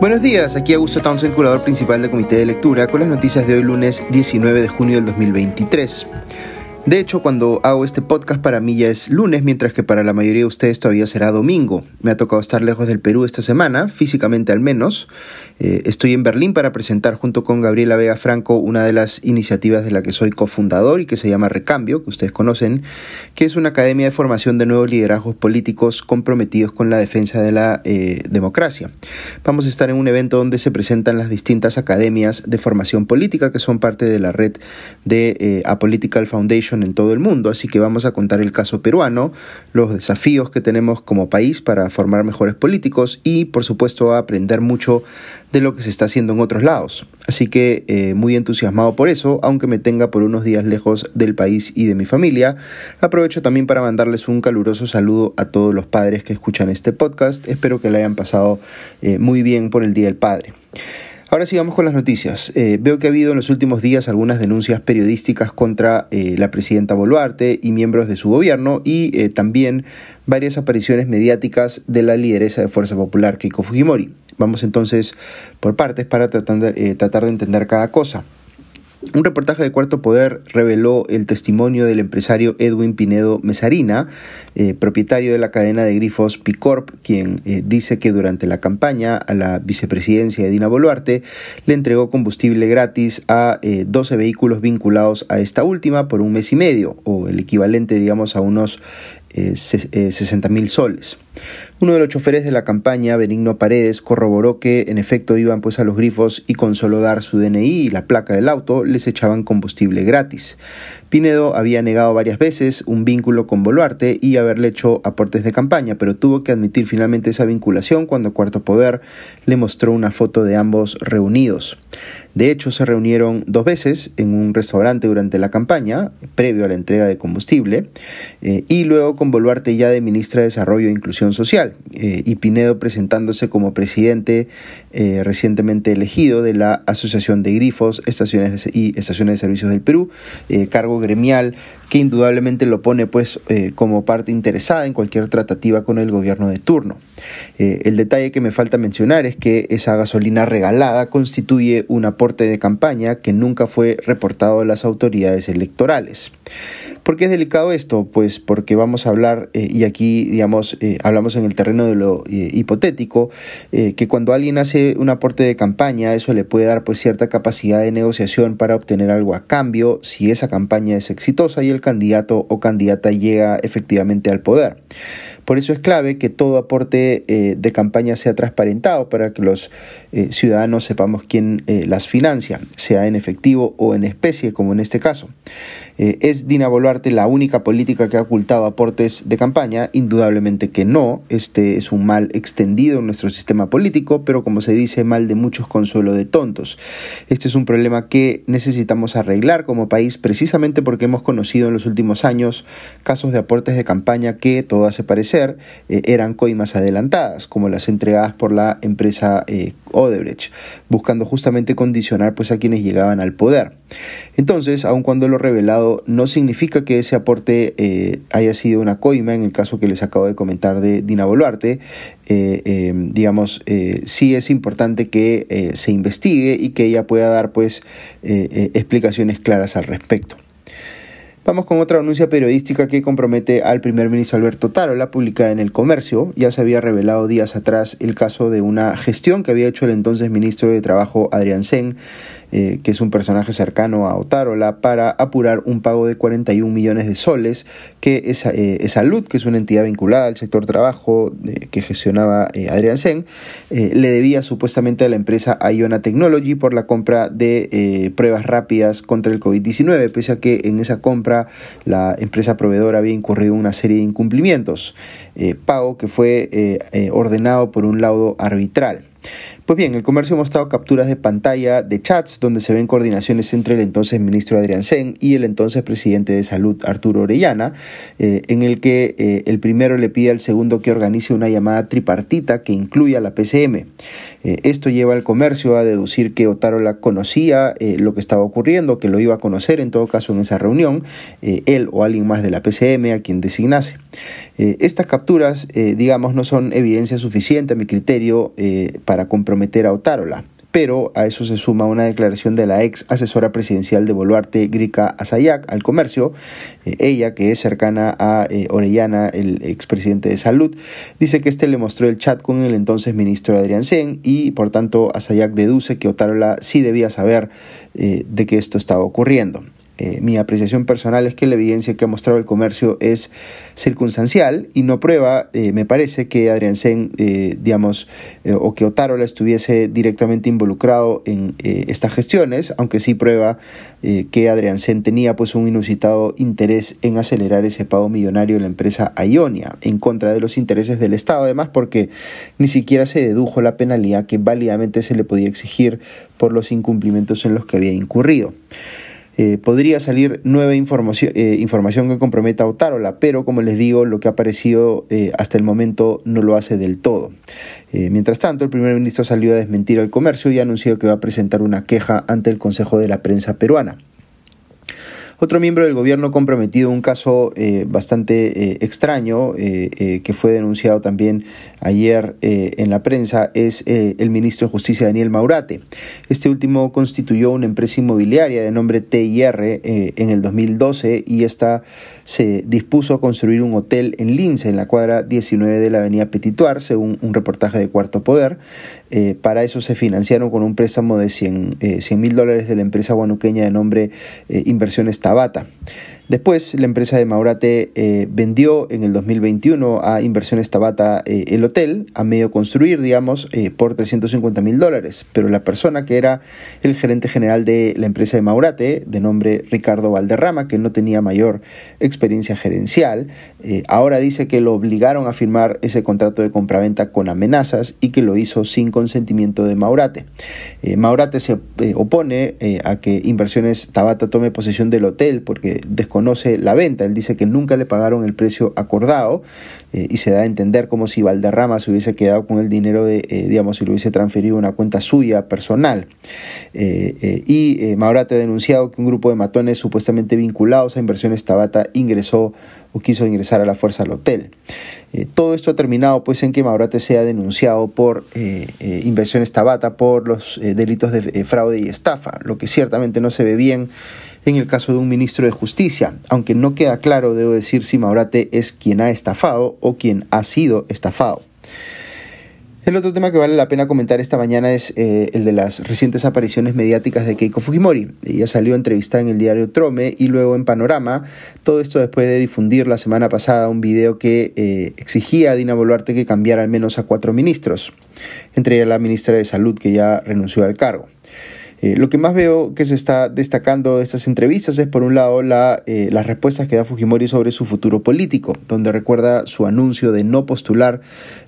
Buenos días, aquí Augusto Townsend, curador principal del Comité de Lectura, con las noticias de hoy lunes 19 de junio del 2023. De hecho, cuando hago este podcast para mí ya es lunes, mientras que para la mayoría de ustedes todavía será domingo. Me ha tocado estar lejos del Perú esta semana, físicamente al menos. Eh, estoy en Berlín para presentar junto con Gabriela Vega Franco una de las iniciativas de la que soy cofundador y que se llama Recambio, que ustedes conocen, que es una academia de formación de nuevos liderazgos políticos comprometidos con la defensa de la eh, democracia. Vamos a estar en un evento donde se presentan las distintas academias de formación política que son parte de la red de eh, Apolitical Foundation en todo el mundo, así que vamos a contar el caso peruano, los desafíos que tenemos como país para formar mejores políticos y por supuesto aprender mucho de lo que se está haciendo en otros lados. Así que eh, muy entusiasmado por eso, aunque me tenga por unos días lejos del país y de mi familia, aprovecho también para mandarles un caluroso saludo a todos los padres que escuchan este podcast. Espero que le hayan pasado eh, muy bien por el Día del Padre. Ahora sigamos con las noticias. Eh, veo que ha habido en los últimos días algunas denuncias periodísticas contra eh, la presidenta Boluarte y miembros de su gobierno y eh, también varias apariciones mediáticas de la lideresa de Fuerza Popular, Keiko Fujimori. Vamos entonces por partes para tratar tratar de entender cada cosa. Un reportaje de Cuarto Poder reveló el testimonio del empresario Edwin Pinedo Mesarina, eh, propietario de la cadena de grifos Picorp, quien eh, dice que durante la campaña a la vicepresidencia de Dina Boluarte le entregó combustible gratis a 12 eh, vehículos vinculados a esta última por un mes y medio, o el equivalente, digamos, a unos 60 mil soles. Uno de los choferes de la campaña, Benigno Paredes, corroboró que en efecto iban pues a los grifos y con solo dar su DNI y la placa del auto les echaban combustible gratis. Pinedo había negado varias veces un vínculo con Boluarte y haberle hecho aportes de campaña, pero tuvo que admitir finalmente esa vinculación cuando Cuarto Poder le mostró una foto de ambos reunidos. De hecho, se reunieron dos veces en un restaurante durante la campaña, previo a la entrega de combustible, eh, y luego con Boluarte ya de ministra de Desarrollo e Inclusión Social eh, y Pinedo presentándose como presidente eh, recientemente elegido de la Asociación de Grifos estaciones y Estaciones de Servicios del Perú, cargo gremial que indudablemente lo pone pues como parte interesada en cualquier tratativa con el gobierno de turno. el detalle que me falta mencionar es que esa gasolina regalada constituye un aporte de campaña que nunca fue reportado a las autoridades electorales. ¿Por qué es delicado esto? Pues porque vamos a hablar, y aquí digamos, hablamos en el terreno de lo eh, hipotético, eh, que cuando alguien hace un aporte de campaña, eso le puede dar pues cierta capacidad de negociación para obtener algo a cambio si esa campaña es exitosa y el candidato o candidata llega efectivamente al poder. Por eso es clave que todo aporte eh, de campaña sea transparentado para que los ciudadanos sepamos quién las financia, sea en efectivo o en especie, como en este caso. ¿Es Dina Boluarte la única política que ha ocultado aportes de campaña? Indudablemente que no este es un mal extendido en nuestro sistema político, pero como se dice, mal de muchos consuelo de tontos. Este es un problema que necesitamos arreglar como país precisamente porque hemos conocido en los últimos años casos de aportes de campaña que, todo hace eh, eran coimas adelantadas, como las entregadas por la empresa eh, Odebrecht, buscando justamente condicionar pues, a quienes llegaban al poder. Entonces, aun cuando lo revelado no significa que ese aporte eh, haya sido una coima, en el caso que les acabo de comentar de Dina Boluarte, eh, digamos, sí es importante que se investigue y que ella pueda dar pues explicaciones claras al respecto. Vamos con otra anuncia periodística que compromete al primer ministro Alberto Tarola, publicada en El Comercio. Ya se había revelado días atrás el caso de una gestión que había hecho el entonces ministro de Trabajo Adrián Sen, eh, que es un personaje cercano a Otárola, para apurar un pago de 41 millones de soles que esa, eh, Salud, que es una entidad vinculada al sector trabajo eh, que gestionaba Adrián Sen, le debía supuestamente a la empresa Iona Technology por la compra de pruebas rápidas contra el COVID-19, pese a que en esa compra la empresa proveedora había incurrido una serie de incumplimientos, eh, pago que fue eh, eh, ordenado por un laudo arbitral. Pues bien, el comercio ha mostrado capturas de pantalla de chats donde se ven coordinaciones entre el entonces ministro Adrián Sen y el entonces presidente de Salud Arturo Orellana, eh, en el que eh, el primero le pide al segundo que organice una llamada tripartita que incluya la PCM. Eh, esto lleva al comercio a deducir que Otárola conocía lo que estaba ocurriendo, que lo iba a conocer en todo caso en esa reunión, él o alguien más de la PCM a quien designase. estas capturas, digamos, no son evidencia suficiente a mi criterio para comprometer comprometer a Otárola pero a eso se suma una declaración de la ex asesora presidencial de Boluarte, Grika Asayak, al comercio. Eh, ella, que es cercana a eh, Orellana, el expresidente de Salud, dice que este le mostró el chat con el entonces ministro Adrián Sen y por tanto Asayak deduce que Otárola sí debía saber eh, de que esto estaba ocurriendo. Eh, mi apreciación personal es que la evidencia que ha mostrado el comercio es circunstancial y no prueba, eh, me parece, que Adrián Sen, eh, digamos, o que Otárola estuviese directamente involucrado en estas gestiones, aunque sí prueba que Adrián Sen tenía pues un inusitado interés en acelerar ese pago millonario de la empresa Ionia en contra de los intereses del Estado, además porque ni siquiera se dedujo la penalidad que válidamente se le podía exigir por los incumplimientos en los que había incurrido. Eh, podría salir nueva información, eh, información que comprometa a Otárola, pero como les digo, lo que ha aparecido eh, hasta el momento no lo hace del todo. mientras tanto, el primer ministro salió a desmentir al comercio y ha anunciado que va a presentar una queja ante el Consejo de la Prensa Peruana. Otro miembro del gobierno comprometido un caso eh, bastante eh, extraño eh, que fue denunciado también ayer en la prensa es el ministro de Justicia Daniel Maurate. Este último constituyó una empresa inmobiliaria de nombre TIR en el 2012 y esta se dispuso a construir un hotel en Lince, en la cuadra 19 de la avenida Petituar, según un reportaje de Cuarto Poder. para eso se financiaron con un préstamo de 100 mil dólares de la empresa guanuqueña de nombre Inversiones Tabata. Después, la empresa de Maurate eh, vendió en el 2021 a Inversiones Tabata eh, el hotel, a medio construir, digamos, eh, por 350 mil dólares. Pero la persona que era el gerente general de la empresa de Maurate, de nombre Ricardo Valderrama, que no tenía mayor experiencia gerencial, ahora dice que lo obligaron a firmar ese contrato de compraventa con amenazas y que lo hizo sin consentimiento de Maurate. Maurate se opone a que Inversiones Tabata tome posesión del hotel porque desconoce conoce la venta. Él dice que nunca le pagaron el precio acordado eh, y se da a entender como si Valderrama se hubiese quedado con el dinero de, eh, digamos, si lo hubiese transferido a una cuenta suya personal. Eh, y Maurate ha denunciado que un grupo de matones supuestamente vinculados a inversiones Tabata ingresó o quiso ingresar a la fuerza al hotel. todo esto ha terminado pues en que Maurate sea denunciado por inversiones Tabata por los delitos de fraude y estafa, lo que ciertamente no se ve bien en el caso de un ministro de Justicia, aunque no queda claro, debo decir, si Maurate es quien ha estafado o quien ha sido estafado. El otro tema que vale la pena comentar esta mañana es eh, el de las recientes apariciones mediáticas de Keiko Fujimori. Ella salió entrevistada en el diario Trome y luego en Panorama. Todo esto después de difundir la semana pasada un video que eh, exigía a Dina Boluarte que cambiara al menos a cuatro ministros, entre ellas la ministra de Salud que ya renunció al cargo. Eh, lo que más veo que se está destacando de estas entrevistas es, por un lado, la, eh, las respuestas que da Fujimori sobre su futuro político, donde recuerda su anuncio de no postular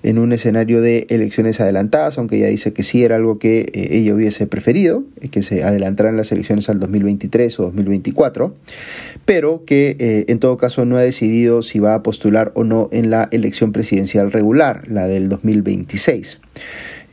en un escenario de elecciones adelantadas, aunque ella dice que sí era algo que eh, ella hubiese preferido, que se adelantaran las elecciones al 2023 o 2024, pero que en todo caso no ha decidido si va a postular o no en la elección presidencial regular, la del 2026.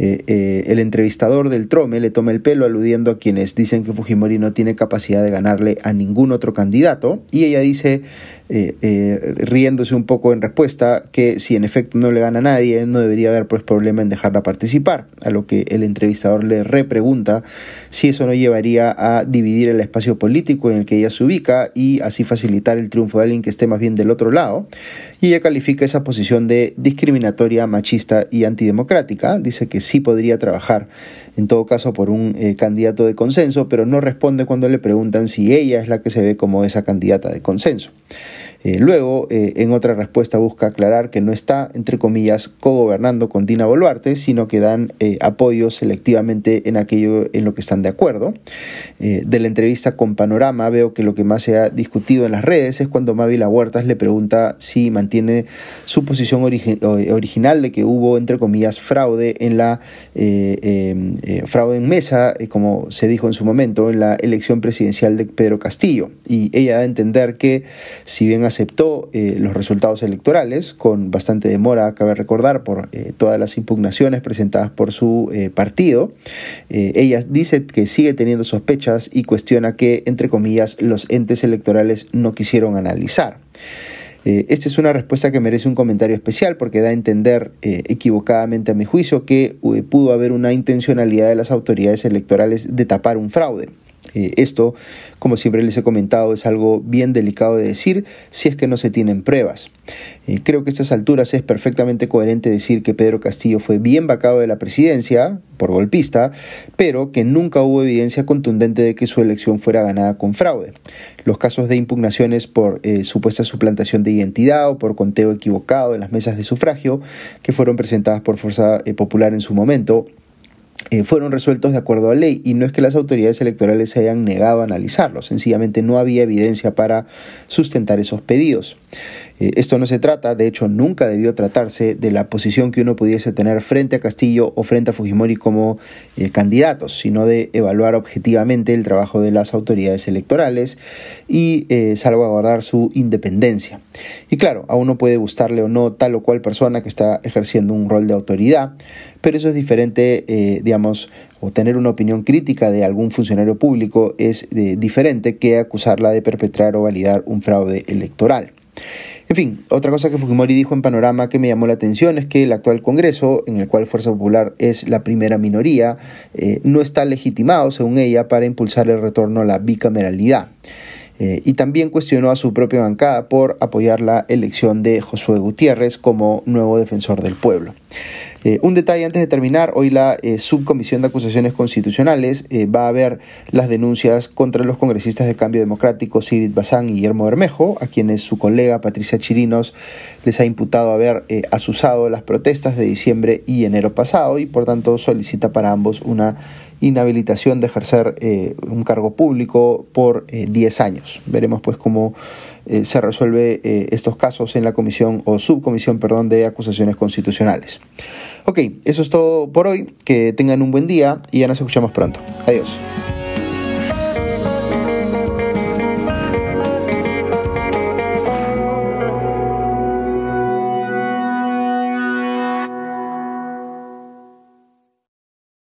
Eh, eh, el entrevistador del Trome le toma el pelo aludiendo a quienes dicen que Fujimori no tiene capacidad de ganarle a ningún otro candidato. Y ella dice, eh, riéndose un poco en respuesta, que si en efecto no le gana a nadie, no debería haber pues, problema en dejarla participar, a lo que el entrevistador le repregunta si eso no llevaría a dividir el espacio político en el que ella se ubica y así facilitar el triunfo de alguien que esté más bien del otro lado, y ella califica esa posición de discriminatoria, machista y antidemocrática, dice que sí podría trabajar en todo caso por un eh, candidato de consenso, pero no responde cuando le preguntan si ella es la que se ve como esa candidata de consenso. Eh, luego, eh, en otra respuesta busca aclarar que no está, entre comillas, cogobernando con Dina Boluarte, sino que dan eh, apoyo selectivamente en aquello en lo que están de acuerdo. de la entrevista con Panorama veo que lo que más se ha discutido en las redes es cuando Mávila Huertas le pregunta si mantiene su posición original de que hubo, entre comillas, fraude en la em, fraude en mesa, como se dijo en su momento, en la elección presidencial de Pedro Castillo. Y ella da a entender que si bien aceptó eh, los resultados electorales con bastante demora, cabe recordar, por eh, todas las impugnaciones presentadas por su eh, partido. ella dice que sigue teniendo sospechas y cuestiona que, entre comillas, los entes electorales no quisieron analizar. Eh, esta es una respuesta que merece un comentario especial porque da a entender eh, equivocadamente a mi juicio que eh, pudo haber una intencionalidad de las autoridades electorales de tapar un fraude. Eh, esto, como siempre les he comentado, es algo bien delicado de decir si es que no se tienen pruebas. Eh, creo que a estas alturas es perfectamente coherente decir que Pedro Castillo fue bien vacado de la presidencia por golpista, pero que nunca hubo evidencia contundente de que su elección fuera ganada con fraude. Los casos de impugnaciones por eh, supuesta suplantación de identidad o por conteo equivocado en las mesas de sufragio, que fueron presentadas por Fuerza Popular en su momento, eh, fueron resueltos de acuerdo a ley y no es que las autoridades electorales se hayan negado a analizarlos, sencillamente no había evidencia para sustentar esos pedidos. Eh, esto no se trata, de hecho nunca debió tratarse de la posición que uno pudiese tener frente a Castillo o frente a Fujimori como eh, candidatos, sino de evaluar objetivamente el trabajo de las autoridades electorales y salvaguardar su independencia. Y claro, a uno puede gustarle o no tal o cual persona que está ejerciendo un rol de autoridad, pero eso es diferente, eh, digamos, o tener una opinión crítica de algún funcionario público es eh, diferente que acusarla de perpetrar o validar un fraude electoral. En fin, otra cosa que Fujimori dijo en Panorama que me llamó la atención es que el actual Congreso, en el cual Fuerza Popular es la primera minoría, eh, no está legitimado, según ella, para impulsar el retorno a la bicameralidad. Eh, y también cuestionó a su propia bancada por apoyar la elección de Josué Gutiérrez como nuevo defensor del pueblo. Eh, un detalle antes de terminar, hoy la eh, Subcomisión de Acusaciones Constitucionales va a ver las denuncias contra los congresistas de Cambio Democrático Sigrid Bazán y Guillermo Bermejo, a quienes su colega Patricia Chirinos les ha imputado haber asusado las protestas de diciembre y enero pasado y por tanto solicita para ambos una inhabilitación de ejercer eh, un cargo público por 10 eh, años. Veremos pues cómo eh, se resuelve estos casos en la comisión o subcomisión, perdón, de acusaciones constitucionales. Ok, eso es todo por hoy. Que tengan un buen día y ya nos escuchamos pronto. Adiós.